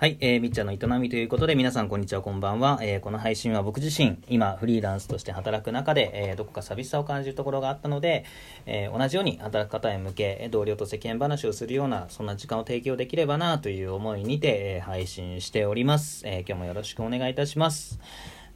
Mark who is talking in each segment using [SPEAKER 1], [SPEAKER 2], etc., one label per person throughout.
[SPEAKER 1] はい、えー、みっちゃんの営みということで、皆さんこんにちは、こんばんは。えー、この配信は僕自身、今、フリーランスとして働く中で、えー、どこか寂しさを感じるところがあったので、えー、同じように働く方へ向け、同僚と世間話をするような、そんな時間を提供できればな、という思いにて、えー、配信しております。えー、今日もよろしくお願いいたします。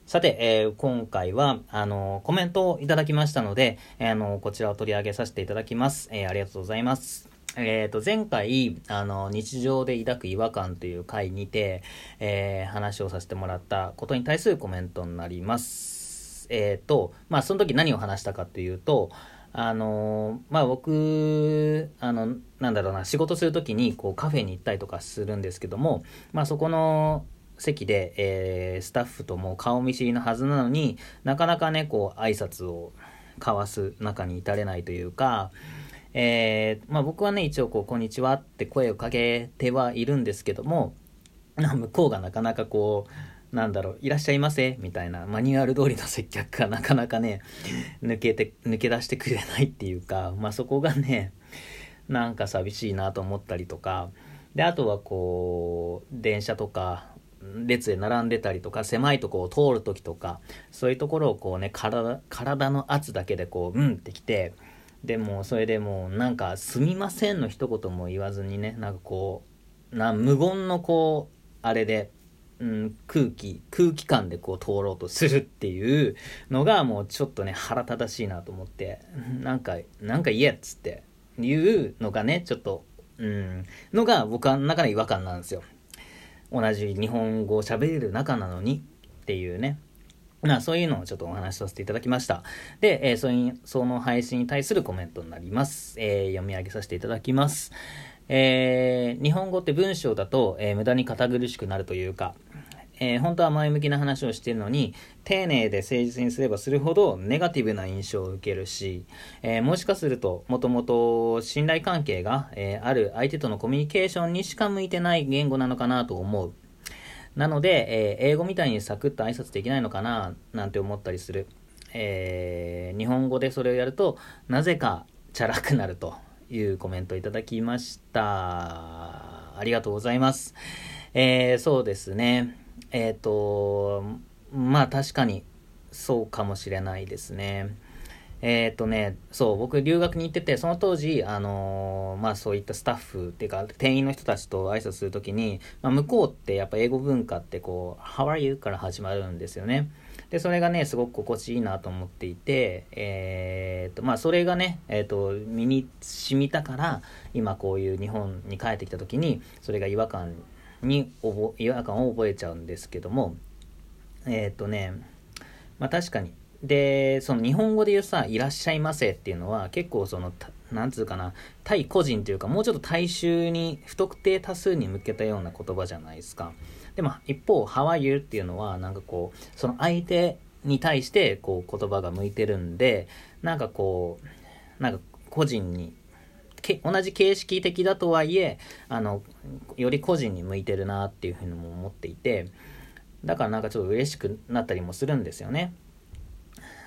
[SPEAKER 1] さて、えー、今回は、あの、コメントをいただきましたので、えー、あの、こちらを取り上げさせていただきます。えー、ありがとうございます。えっ、と、前回、あの、日常で抱く違和感という回にて、えー、話をさせてもらったことに対するコメントになります。えっ、ー、と、まあ、その時何を話したかというと、あのまあ、僕、あの、なんだろうな、仕事する時に、こう、カフェに行ったりとかするんですけども、まあ、そこの、席で、えー、スタッフとも顔見知りのはずなのになかなかねこう挨拶を交わす中に至れないというか、えー、まあ、僕はね、一応こう、こんにちはって声をかけてはいるんですけども、向こうがなかなかこう、なんだろう、いらっしゃいませみたいな、マニュアル通りの接客がなかなかね、抜けて、抜け出してくれないっていうか、まあ、そこがね、なんか寂しいなと思ったりとか、で、あとはこう、電車とか、列で並んでたりとか、狭いとこを通るときとか、そういうところをこうね、体、体の圧だけでこう、うんってきて、でもそれでもうなんか「すみません」の一言も言わずにねなんかこうな無言のこうあれで、うん、空気空気感でこう通ろうとするっていうのがもうちょっとね腹立たしいなと思ってなんかなんか言えっつって言うのがねちょっとうんのが僕は中で違和感なんですよ。同じ日本語を喋れる仲なのにっていうね。まあ、そういうのをちょっとお話しさせていただきました。で、えー、それに、その配信に対するコメントになります。えー、読み上げさせていただきます。えー、日本語って文章だと、え、無駄に堅苦しくなるというか、え、本当は前向きな話をしているのに、丁寧で誠実にすればするほどネガティブな印象を受けるし、え、もしかすると、もともと信頼関係が、え、ある相手とのコミュニケーションにしか向いてない言語なのかなと思う。なので、えー、英語みたいにサクッと挨拶できないのかななんて思ったりする。えー、日本語でそれをやると、なぜかチャラくなるというコメントをいただきました。ありがとうございます。えー、そうですね。えっ、ー、と、まあ確かにそうかもしれないですね。えっ、とね、そう、僕留学に行ってて、その当時、あのー、まあそういったスタッフっていうか、店員の人たちと挨拶するときに、まあ、向こうってやっぱ英語文化ってこう、How are you? から始まるんですよね。で、それがね、すごく心地いいなと思っていて、えっ、と、まあそれがね、えっ、と、身に染みたから、今こういう日本に帰ってきたときに、それが違和感に、違和感を覚えちゃうんですけども、えっ、とね、まあ確かに、で、その日本語で言うさ、いらっしゃいませっていうのは結構その、なんつうかな、対個人というか、もうちょっと大衆に、不特定多数に向けたような言葉じゃないですか。でも一方、How are you? っていうのは、なんかこう、その相手に対してこう言葉が向いてるんで、なんかこう、なんか個人に、け同じ形式的だとはいえ、あの、より個人に向いてるなっていうふうにも思っていて、だからなんかちょっと嬉しくなったりもするんですよね。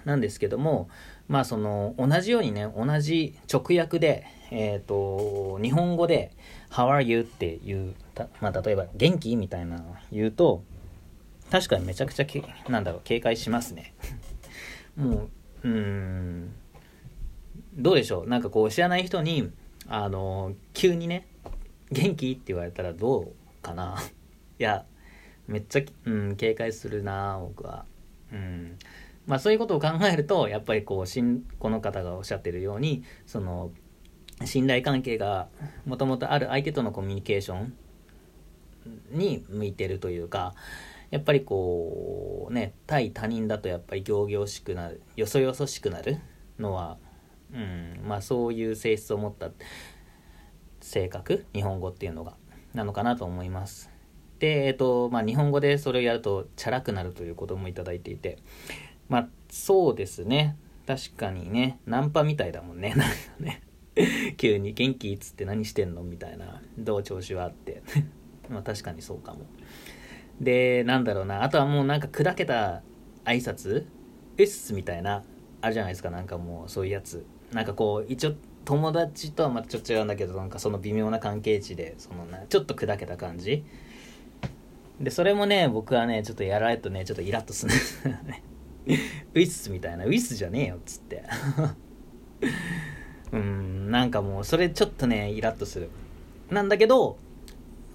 [SPEAKER 1] なんですけども、まあその、同じようにね、同じ直訳で、えっ、ー、と、日本語で、How are you? っていう、まあ例えば、元気？みたいな言うと、確かにめちゃくちゃけ、なんだろう、警戒しますね。もう、うん、どうでしょう？なんかこう、知らない人に、あの、急にね、元気？って言われたらどうかな？いや、めっちゃ、うん、警戒するな僕は。うん。まあそういうことを考えるとやっぱりこうしんこの方がおっしゃってるようにその信頼関係がもともとある相手とのコミュニケーションに向いてるというかやっぱりこうね対他人だとやっぱり仰々しくなるよそよそしくなるのは、うん、まあそういう性質を持った性格日本語っていうのがなのかなと思います。で、えっとまあ、日本語でそれをやるとチャラくなるということもいただいていてまあ、そうですね。確かにね、ナンパみたいだもんね。なんかね。急に元気っつって何してんのみたいな。どう調子はあって。まあ確かにそうかも。で、なんだろうな。あとはもうなんか砕けた挨拶？うっすみたいな。あるじゃないですか。なんかもうそういうやつ。なんかこう、一応友達とはまたちょっと違うんだけど、なんかその微妙な関係値で、そのな、ちょっと砕けた感じ。で、それもね、僕はね、ちょっとやられるとね、ちょっとイラッとするんですよね。ウィスみたいな、ウィスじゃねえよ、っつって。うん、なんかもう、それちょっとね、イラッとする。なんだけど、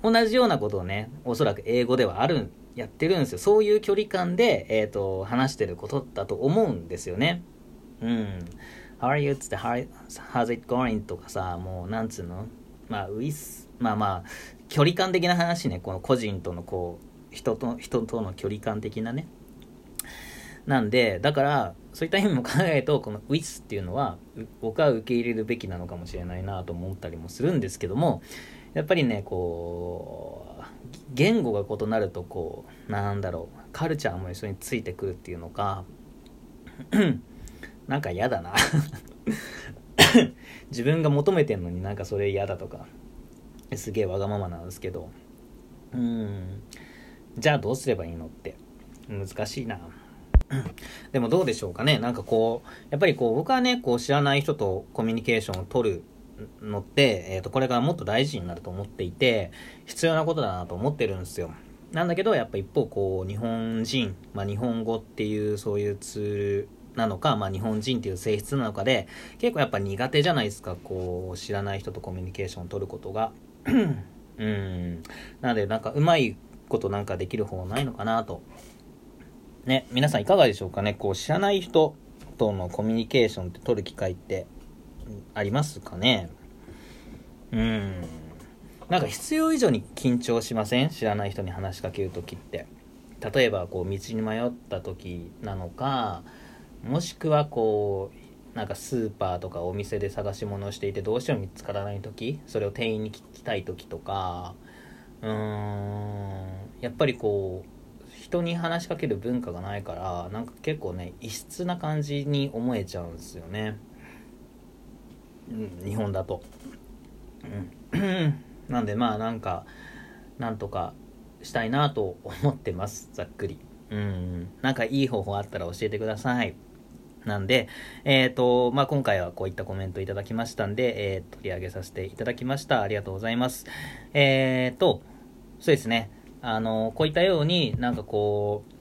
[SPEAKER 1] 同じようなことをね、おそらく英語ではある、やってるんですよ。そういう距離感で、えっ、ー、と、話してることだと思うんですよね。うん。How are you? っつって、How's it going? とかさ、もう、なんつうの？まあ、ウィス、まあまあ、距離感的な話ね、この個人とのこう、人と、人との距離感的なね。なんで、だから、そういった意味も考えると、この with っていうのは、僕は受け入れるべきなのかもしれないなと思ったりもするんですけども、やっぱりね、こう、言語が異なると、こう、なんだろう、カルチャーも一緒についてくるっていうのか、なんか嫌だな 自分が求めてんのになんかそれ嫌だとか、すげえわがままなんですけど、うん、じゃあどうすればいいのって難しいな。でもどうでしょうかね。なんかこう、やっぱりこう僕はね、こう知らない人とコミュニケーションを取るのって、えっ、ー、と、これからもっと大事になると思っていて、必要なことだなと思ってるんですよ。なんだけど、やっぱ一方こう、日本人、まあ日本語っていうそういうツールなのか、まあ日本人っていう性質なのかで、結構やっぱ苦手じゃないですか、こう、知らない人とコミュニケーションを取ることが。うん。なので、なんか、うまいことなんかできる方ないのかなと。ね、皆さんいかがでしょうかね？こう、知らない人とのコミュニケーションって取る機会ってありますかね？うん。なんか必要以上に緊張しません？知らない人に話しかける時って。例えば、こう、道に迷った時なのか、もしくはこう、なんかスーパーとかお店で探し物をしていてどうしても見つからない時それを店員に聞きたい時とかうーんやっぱりこう人に話しかける文化がないからなんか結構ね異質な感じに思えちゃうんですよね、うん、日本だと、うん、なんでまあなんかなんとかしたいなと思ってます。ざっくり。うん。なんかいい方法あったら教えてください。なんで、えっ、ー、と、まあ、今回はこういったコメントいただきましたんで、えー、取り上げさせていただきました。ありがとうございます。えっ、ー、と、そうですね。あの、こういったようになんかこう、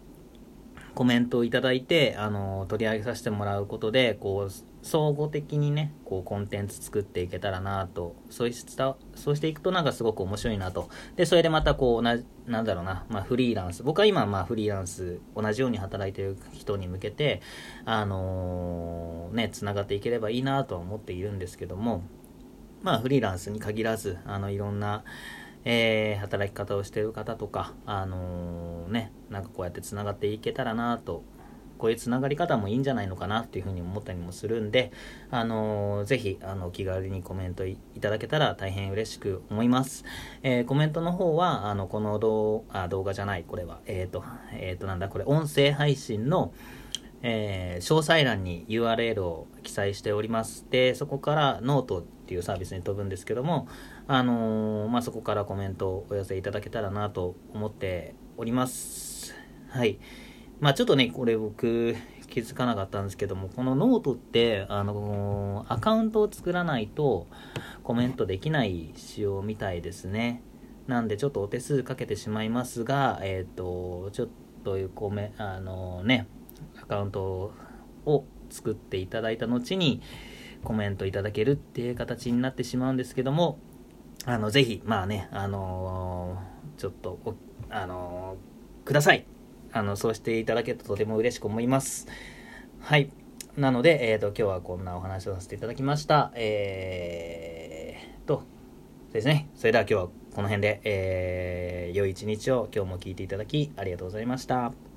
[SPEAKER 1] コメントをいただいて、あの、取り上げさせてもらうことで、こう、総合的にね、こう、コンテンツ作っていけたらなと、そうしたそうしていくとなんかすごく面白いなと。で、それでまたこう、な、なんだろうな、まあ、フリーランス。僕は今、まあ、フリーランス、同じように働いてる人に向けて、あのー、ね、繋がっていければいいなとは思っているんですけども、まあ、フリーランスに限らず、あの、いろんな、えー、働き方をしている方とか、あのー、ね、なんかこうやって繋がっていけたらなとこういうつながり方もいいんじゃないのかなっていうふうに思ったりもするんで、あのー、ぜひ、あの、気軽にコメントいただけたら大変嬉しく思います。えー、コメントの方は、あの、この動あ動画じゃない、これは、えっ、ー、と、えっ、と、なんだ、これ、音声配信の、えー、詳細欄に URL を記載しております。で、そこからノートっていうサービスに飛ぶんですけども、あのー、まあ、そこからコメントをお寄せいただけたらなと思っております。はい。まあちょっとね、これ僕気づかなかったんですけども、このノートって、あのー、アカウントを作らないとコメントできない仕様みたいですね。なんでちょっとお手数かけてしまいますが、えっ、ー、と、ちょっとコメ、あのー、ね、アカウントを作っていただいた後にコメントいただけるっていう形になってしまうんですけども、あの、ぜひ、まあね、あのちょっと、あのください。あの、そうしていただけるととても嬉しく思います。はい。なので、えっ、ー、と、今日はこんなお話をさせていただきました。えーと、ですね。それでは今日はこの辺で、えー、良い一日を今日も聞いていただきありがとうございました。